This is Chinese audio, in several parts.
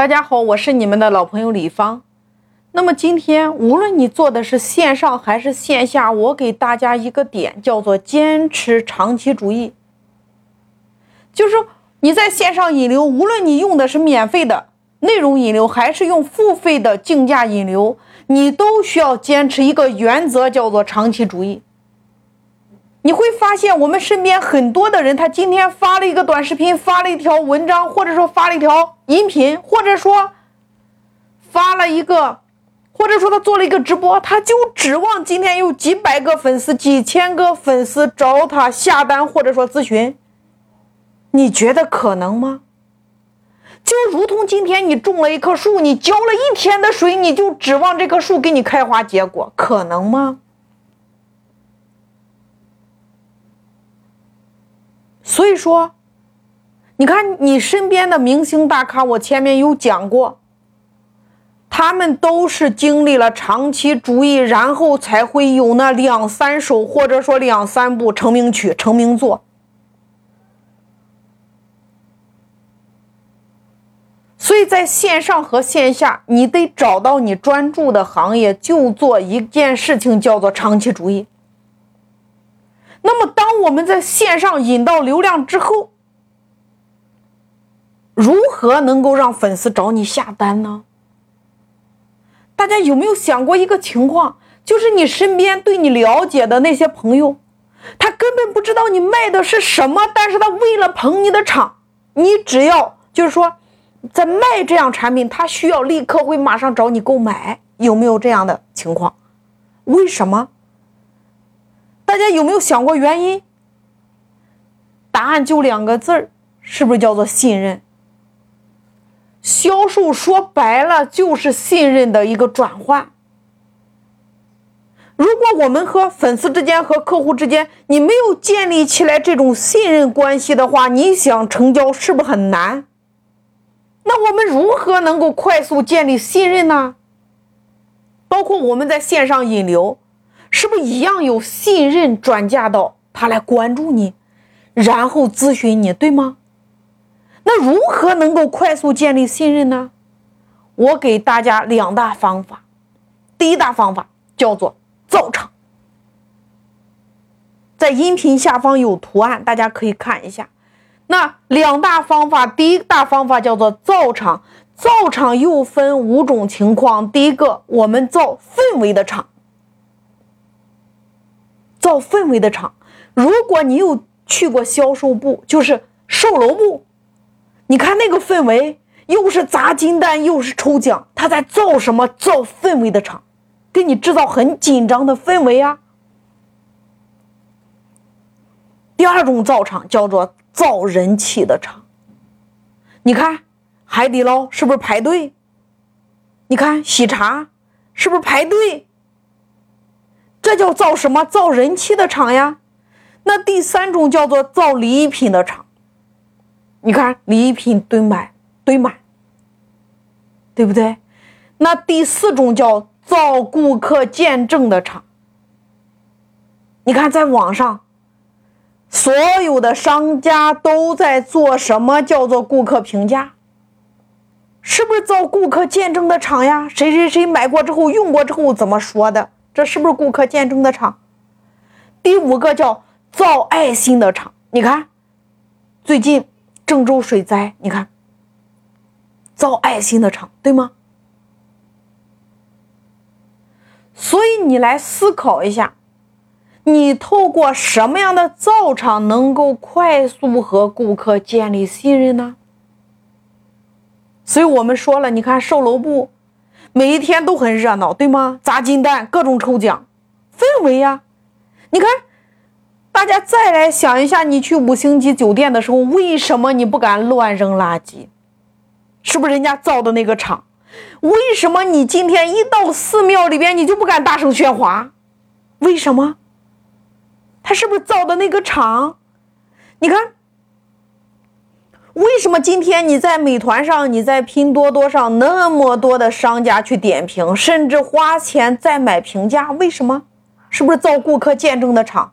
大家好，我是你们的老朋友李芳。那么今天，无论你做的是线上还是线下，我给大家一个点，叫做坚持长期主义。就是你在线上引流，无论你用的是免费的内容引流，还是用付费的竞价引流，你都需要坚持一个原则，叫做长期主义。你会发现，我们身边很多的人，他今天发了一个短视频，发了一条文章，或者说发了一条音频，或者说发了一个，或者说他做了一个直播，他就指望今天有几百个粉丝、几千个粉丝找他下单，或者说咨询。你觉得可能吗？就如同今天你种了一棵树，你浇了一天的水，你就指望这棵树给你开花结果，可能吗？所以说，你看你身边的明星大咖，我前面有讲过，他们都是经历了长期主义，然后才会有那两三首或者说两三部成名曲、成名作。所以在线上和线下，你得找到你专注的行业，就做一件事情，叫做长期主义。那么，当我们在线上引到流量之后，如何能够让粉丝找你下单呢？大家有没有想过一个情况，就是你身边对你了解的那些朋友，他根本不知道你卖的是什么，但是他为了捧你的场，你只要就是说在卖这样产品，他需要立刻会马上找你购买，有没有这样的情况？为什么？大家有没有想过原因？答案就两个字儿，是不是叫做信任？销售说白了就是信任的一个转换。如果我们和粉丝之间、和客户之间，你没有建立起来这种信任关系的话，你想成交是不是很难？那我们如何能够快速建立信任呢？包括我们在线上引流。是不是一样有信任转嫁到他来关注你，然后咨询你，对吗？那如何能够快速建立信任呢？我给大家两大方法。第一大方法叫做造场，在音频下方有图案，大家可以看一下。那两大方法，第一大方法叫做造场，造场又分五种情况。第一个，我们造氛围的场。造氛围的场，如果你有去过销售部，就是售楼部，你看那个氛围，又是砸金蛋，又是抽奖，他在造什么？造氛围的场，给你制造很紧张的氛围啊。第二种造场叫做造人气的场，你看海底捞是不是排队？你看喜茶是不是排队？这叫造什么？造人气的场呀。那第三种叫做造礼品的场。你看礼品堆满，堆满，对不对？那第四种叫造顾客见证的场。你看，在网上，所有的商家都在做什么？叫做顾客评价，是不是造顾客见证的场呀？谁谁谁买过之后，用过之后怎么说的？这是不是顾客见证的场？第五个叫造爱心的场。你看，最近郑州水灾，你看造爱心的场，对吗？所以你来思考一下，你透过什么样的造场能够快速和顾客建立信任呢？所以我们说了，你看售楼部。每一天都很热闹，对吗？砸金蛋，各种抽奖，氛围呀！你看，大家再来想一下，你去五星级酒店的时候，为什么你不敢乱扔垃圾？是不是人家造的那个场？为什么你今天一到寺庙里边，你就不敢大声喧哗？为什么？他是不是造的那个场？你看。为什么今天你在美团上，你在拼多多上那么多的商家去点评，甚至花钱再买评价？为什么？是不是造顾客见证的场？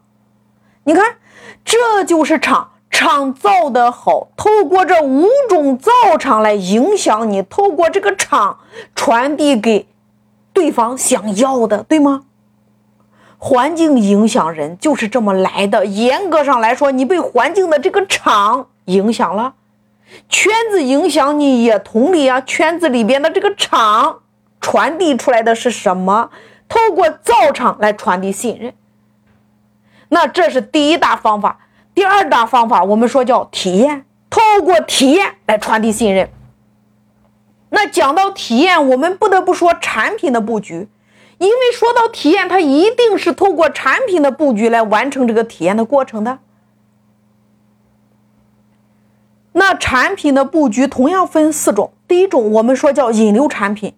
你看，这就是场，场造的好，透过这五种造场来影响你，透过这个场传递给对方想要的，对吗？环境影响人就是这么来的。严格上来说，你被环境的这个场影响了，圈子影响你也同理啊。圈子里边的这个场传递出来的是什么？透过造场来传递信任。那这是第一大方法。第二大方法，我们说叫体验，透过体验来传递信任。那讲到体验，我们不得不说产品的布局，因为说到体验，它一定是透过产品的布局来完成这个体验的过程的。那产品的布局同样分四种，第一种我们说叫引流产品。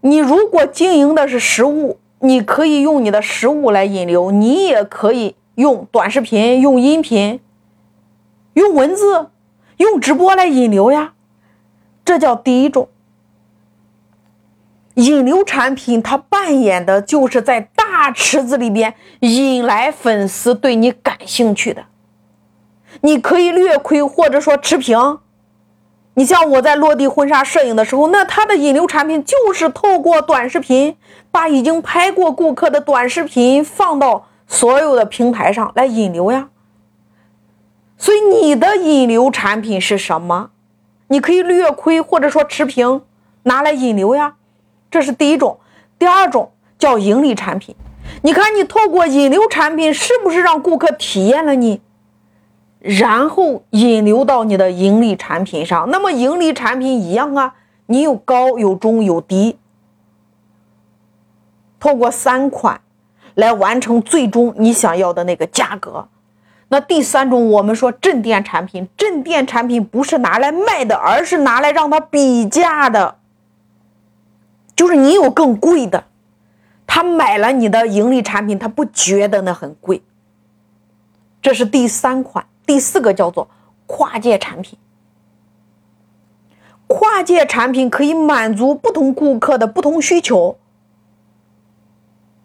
你如果经营的是实物，你可以用你的实物来引流，你也可以。用短视频、用音频、用文字、用直播来引流呀，这叫第一种引流产品。它扮演的就是在大池子里边引来粉丝对你感兴趣的。你可以略亏或者说持平。你像我在落地婚纱摄影的时候，那它的引流产品就是透过短视频，把已经拍过顾客的短视频放到。所有的平台上来引流呀，所以你的引流产品是什么？你可以略亏或者说持平拿来引流呀，这是第一种。第二种叫盈利产品，你看你透过引流产品是不是让顾客体验了你，然后引流到你的盈利产品上？那么盈利产品一样啊，你有高有中有低，透过三款。来完成最终你想要的那个价格。那第三种，我们说镇店产品，镇店产品不是拿来卖的，而是拿来让他比价的。就是你有更贵的，他买了你的盈利产品，他不觉得那很贵。这是第三款，第四个叫做跨界产品。跨界产品可以满足不同顾客的不同需求。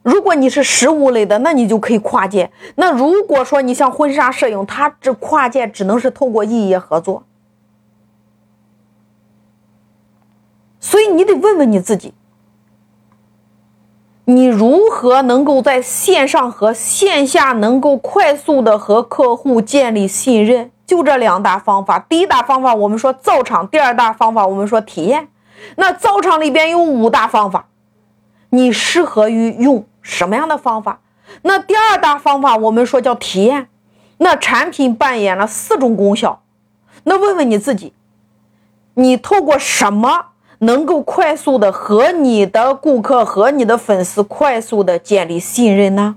如果你是实物类的，那你就可以跨界。那如果说你像婚纱摄影，它这跨界只能是通过异业合作。所以你得问问你自己，你如何能够在线上和线下能够快速的和客户建立信任？就这两大方法。第一大方法我们说造场，第二大方法我们说体验。那造场里边有五大方法，你适合于用。什么样的方法？那第二大方法我们说叫体验。那产品扮演了四种功效。那问问你自己，你透过什么能够快速的和你的顾客和你的粉丝快速的建立信任呢？